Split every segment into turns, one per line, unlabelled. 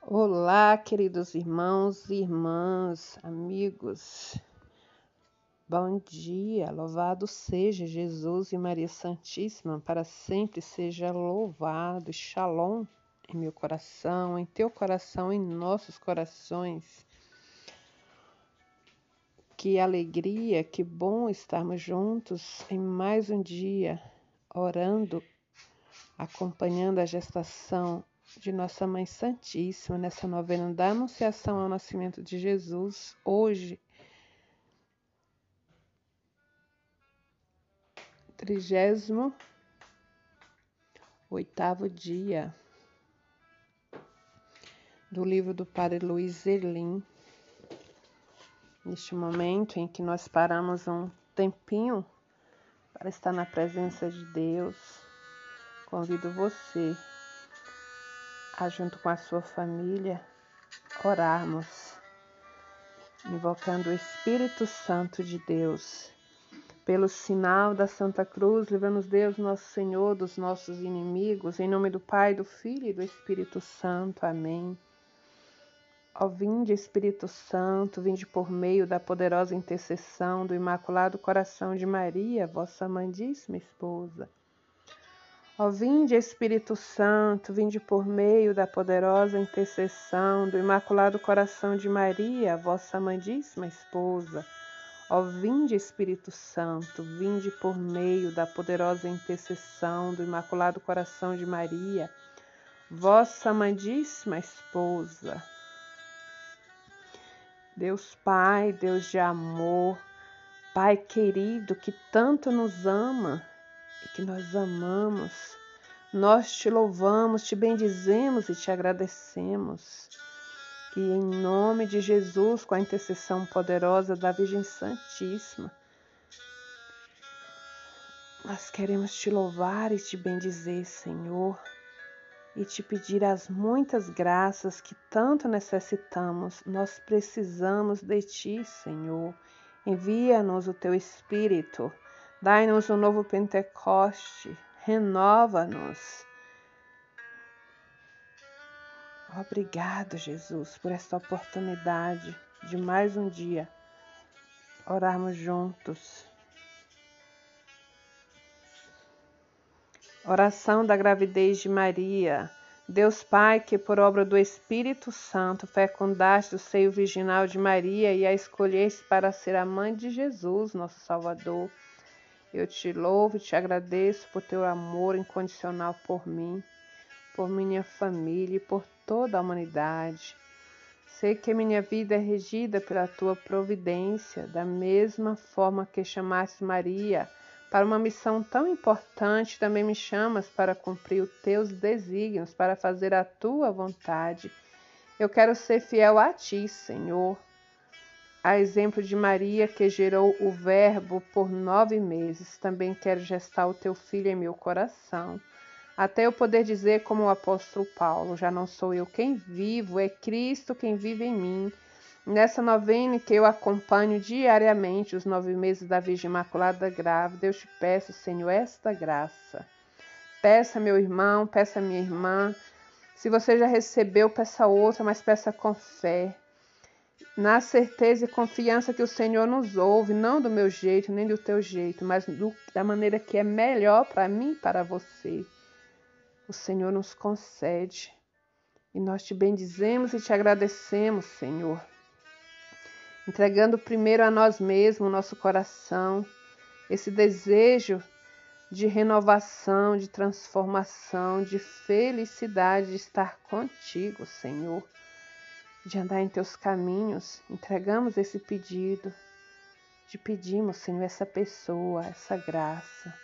Olá, queridos irmãos e irmãs, amigos. Bom dia, louvado seja Jesus e Maria Santíssima, para sempre seja louvado. Shalom em meu coração, em teu coração, em nossos corações. Que alegria, que bom estarmos juntos em mais um dia, orando, acompanhando a gestação de Nossa Mãe Santíssima nessa novena da Anunciação ao Nascimento de Jesus, hoje, trigésimo oitavo dia do livro do Padre Luiz Erlim. Neste momento em que nós paramos um tempinho para estar na presença de Deus, convido você a, junto com a sua família, orarmos, invocando o Espírito Santo de Deus. Pelo sinal da Santa Cruz, livra-nos Deus, nosso Senhor, dos nossos inimigos, em nome do Pai, do Filho e do Espírito Santo. Amém. Ó vinde, Espírito Santo, vinde por meio da poderosa intercessão do Imaculado Coração de Maria, vossa amadíssima esposa. Ó vinde, Espírito Santo, vinde por meio da poderosa intercessão do Imaculado Coração de Maria, vossa amadíssima esposa. Ó vinde, Espírito Santo, vinde por meio da poderosa intercessão do Imaculado Coração de Maria, vossa amadíssima esposa. Deus Pai, Deus de amor, Pai querido que tanto nos ama, e que nós amamos. Nós te louvamos, te bendizemos e te agradecemos. Que em nome de Jesus, com a intercessão poderosa da Virgem Santíssima, nós queremos te louvar e te bendizer, Senhor, e te pedir as muitas graças que tanto necessitamos. Nós precisamos de ti, Senhor. Envia-nos o teu Espírito Dai-nos um novo Pentecoste, renova-nos. Obrigado, Jesus, por esta oportunidade de mais um dia orarmos juntos. Oração da gravidez de Maria. Deus Pai, que por obra do Espírito Santo fecundaste o seio virginal de Maria e a escolheste para ser a mãe de Jesus, nosso Salvador eu te louvo e te agradeço por teu amor incondicional por mim, por minha família e por toda a humanidade. Sei que minha vida é regida pela tua providência, da mesma forma que chamaste Maria para uma missão tão importante, também me chamas para cumprir os teus desígnios, para fazer a tua vontade. Eu quero ser fiel a ti, Senhor a exemplo de Maria, que gerou o Verbo por nove meses, também quero gestar o teu filho em meu coração. Até eu poder dizer, como o apóstolo Paulo: Já não sou eu quem vivo, é Cristo quem vive em mim. Nessa novena que eu acompanho diariamente os nove meses da Virgem Imaculada Grávida, eu te peço, Senhor, esta graça. Peça, meu irmão, peça, minha irmã. Se você já recebeu, peça outra, mas peça com fé na certeza e confiança que o Senhor nos ouve, não do meu jeito, nem do teu jeito, mas do, da maneira que é melhor para mim e para você. O Senhor nos concede. E nós te bendizemos e te agradecemos, Senhor. Entregando primeiro a nós mesmos, nosso coração, esse desejo de renovação, de transformação, de felicidade de estar contigo, Senhor de andar em teus caminhos, entregamos esse pedido, te pedimos, Senhor, essa pessoa, essa graça.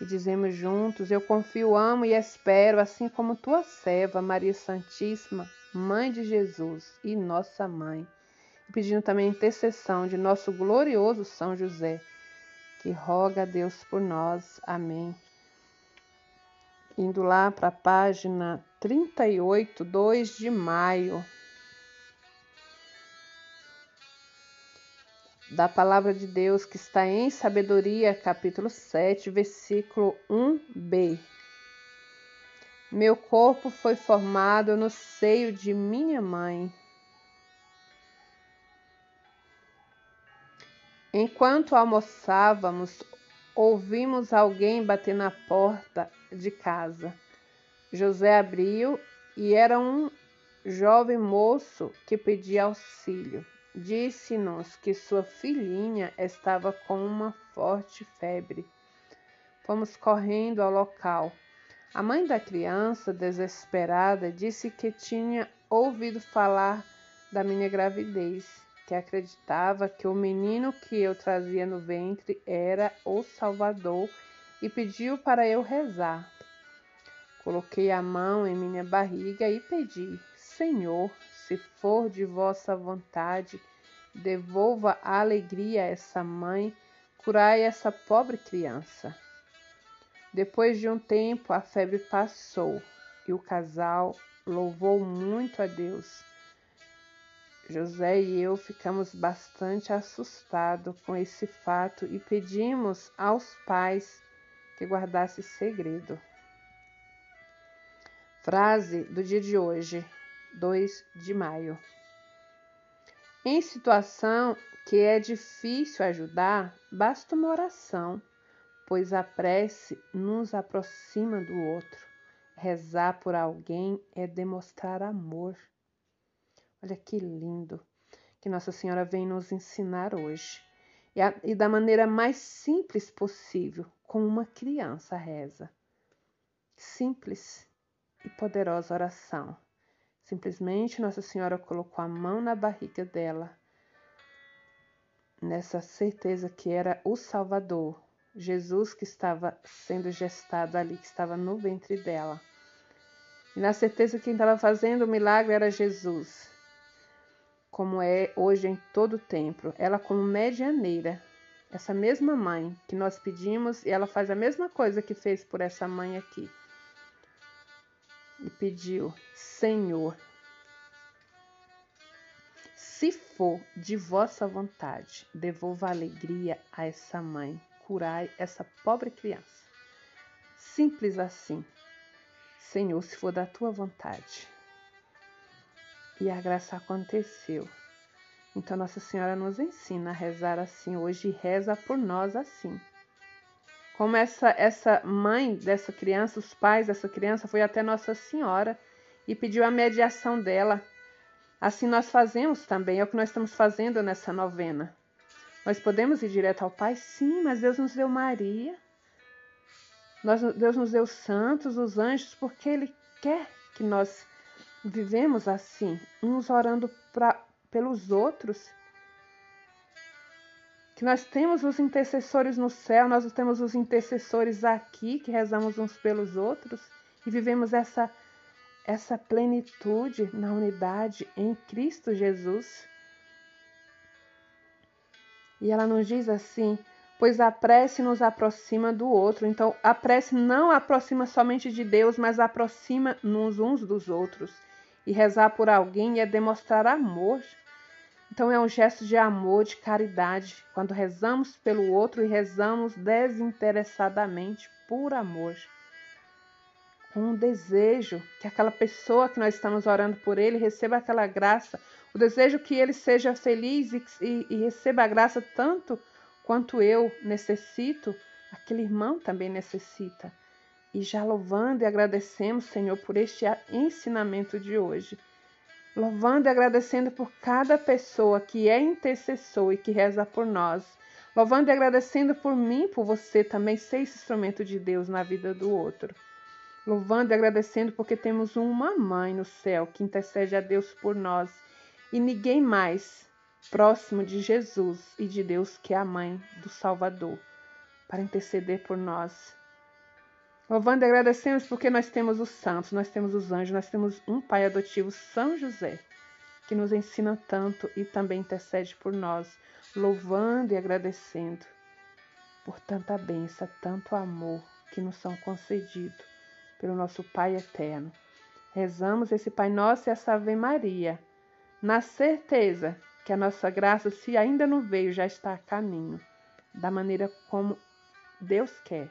E dizemos juntos: Eu confio, amo e espero, assim como tua serva, Maria Santíssima, Mãe de Jesus e nossa mãe. E pedindo também a intercessão de nosso glorioso São José, que roga a Deus por nós. Amém. Indo lá para a página 38, 2 de maio. Da palavra de Deus que está em Sabedoria, capítulo 7, versículo 1b. Meu corpo foi formado no seio de minha mãe. Enquanto almoçávamos, ouvimos alguém bater na porta de casa. José abriu e era um jovem moço que pedia auxílio. Disse-nos que sua filhinha estava com uma forte febre. Fomos correndo ao local. A mãe da criança, desesperada, disse que tinha ouvido falar da minha gravidez, que acreditava que o menino que eu trazia no ventre era o Salvador e pediu para eu rezar. Coloquei a mão em minha barriga e pedi: Senhor, se for de vossa vontade, devolva a alegria a essa mãe, curai essa pobre criança. Depois de um tempo, a febre passou e o casal louvou muito a Deus. José e eu ficamos bastante assustados com esse fato e pedimos aos pais que guardassem segredo. Frase do dia de hoje, 2 de maio. Em situação que é difícil ajudar, basta uma oração pois a prece nos aproxima do outro. Rezar por alguém é demonstrar amor. Olha que lindo que Nossa Senhora vem nos ensinar hoje. E, a, e da maneira mais simples possível, com uma criança reza. Simples e poderosa oração. Simplesmente Nossa Senhora colocou a mão na barriga dela, nessa certeza que era o Salvador, Jesus que estava sendo gestado ali, que estava no ventre dela. E na certeza que quem estava fazendo o milagre era Jesus, como é hoje em todo o templo. Ela como medianeira, essa mesma mãe que nós pedimos, e ela faz a mesma coisa que fez por essa mãe aqui. E pediu: Senhor, se for de vossa vontade, devolva alegria a essa mãe curai essa pobre criança. Simples assim. Senhor, se for da tua vontade. E a graça aconteceu. Então Nossa Senhora nos ensina a rezar assim hoje reza por nós assim. Como essa essa mãe dessa criança, os pais dessa criança foi até Nossa Senhora e pediu a mediação dela. Assim nós fazemos também, é o que nós estamos fazendo nessa novena. Nós podemos ir direto ao Pai? Sim, mas Deus nos deu Maria. Nós, Deus nos deu os santos, os anjos, porque Ele quer que nós vivemos assim, uns orando pra, pelos outros. Que nós temos os intercessores no céu, nós temos os intercessores aqui, que rezamos uns pelos outros e vivemos essa, essa plenitude na unidade em Cristo Jesus. E ela nos diz assim: pois a prece nos aproxima do outro. Então, a prece não aproxima somente de Deus, mas aproxima-nos uns dos outros. E rezar por alguém é demonstrar amor. Então, é um gesto de amor, de caridade, quando rezamos pelo outro e rezamos desinteressadamente por amor. Com um desejo que aquela pessoa que nós estamos orando por ele receba aquela graça o desejo que ele seja feliz e, e, e receba a graça tanto quanto eu necessito, aquele irmão também necessita. E já louvando e agradecemos, Senhor, por este ensinamento de hoje. Louvando e agradecendo por cada pessoa que é intercessor e que reza por nós. Louvando e agradecendo por mim, por você também ser esse instrumento de Deus na vida do outro. Louvando e agradecendo porque temos uma mãe no céu que intercede a Deus por nós e ninguém mais próximo de Jesus e de Deus que é a mãe do Salvador, para interceder por nós. Louvando e agradecemos porque nós temos os santos, nós temos os anjos, nós temos um pai adotivo, São José, que nos ensina tanto e também intercede por nós, louvando e agradecendo por tanta bênção, tanto amor que nos são concedidos pelo nosso Pai eterno. Rezamos esse Pai Nosso e essa Ave Maria na certeza que a nossa graça, se ainda não veio, já está a caminho, da maneira como Deus quer,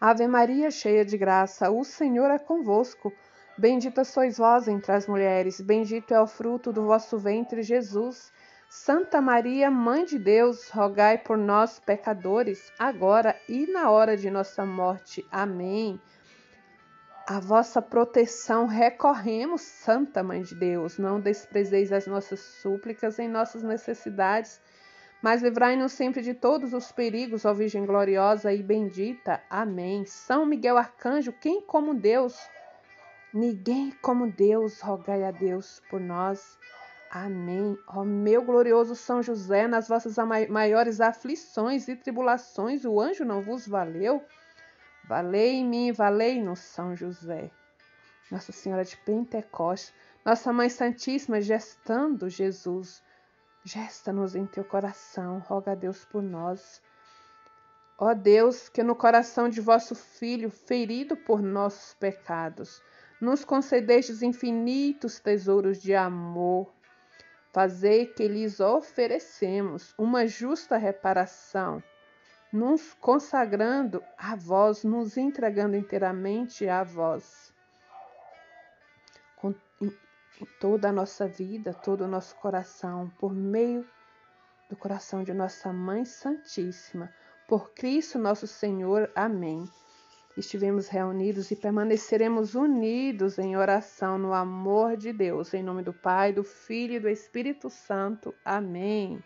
Ave Maria, cheia de graça, o Senhor é convosco. Bendita sois vós entre as mulheres, bendito é o fruto do vosso ventre, Jesus. Santa Maria, Mãe de Deus, rogai por nós, pecadores, agora e na hora de nossa morte. Amém. A vossa proteção recorremos, Santa Mãe de Deus. Não desprezeis as nossas súplicas em nossas necessidades, mas livrai-nos sempre de todos os perigos, ó Virgem gloriosa e bendita. Amém. São Miguel Arcanjo, quem como Deus Ninguém como Deus, rogai a Deus por nós. Amém. Ó meu glorioso São José, nas vossas maiores aflições e tribulações, o anjo não vos valeu? Valei mim, valei no São José. Nossa Senhora de Pentecostes, Nossa Mãe Santíssima, gestando Jesus, gesta-nos em teu coração, roga a Deus por nós. Ó Deus, que no coração de vosso Filho, ferido por nossos pecados, nos concedestes infinitos tesouros de amor. Fazei que lhes oferecemos uma justa reparação, nos consagrando a vós, nos entregando inteiramente a vós. Toda a nossa vida, todo o nosso coração, por meio do coração de nossa Mãe Santíssima, por Cristo nosso Senhor. Amém estivemos reunidos e permaneceremos unidos em oração no amor de Deus. Em nome do Pai, do Filho e do Espírito Santo. Amém.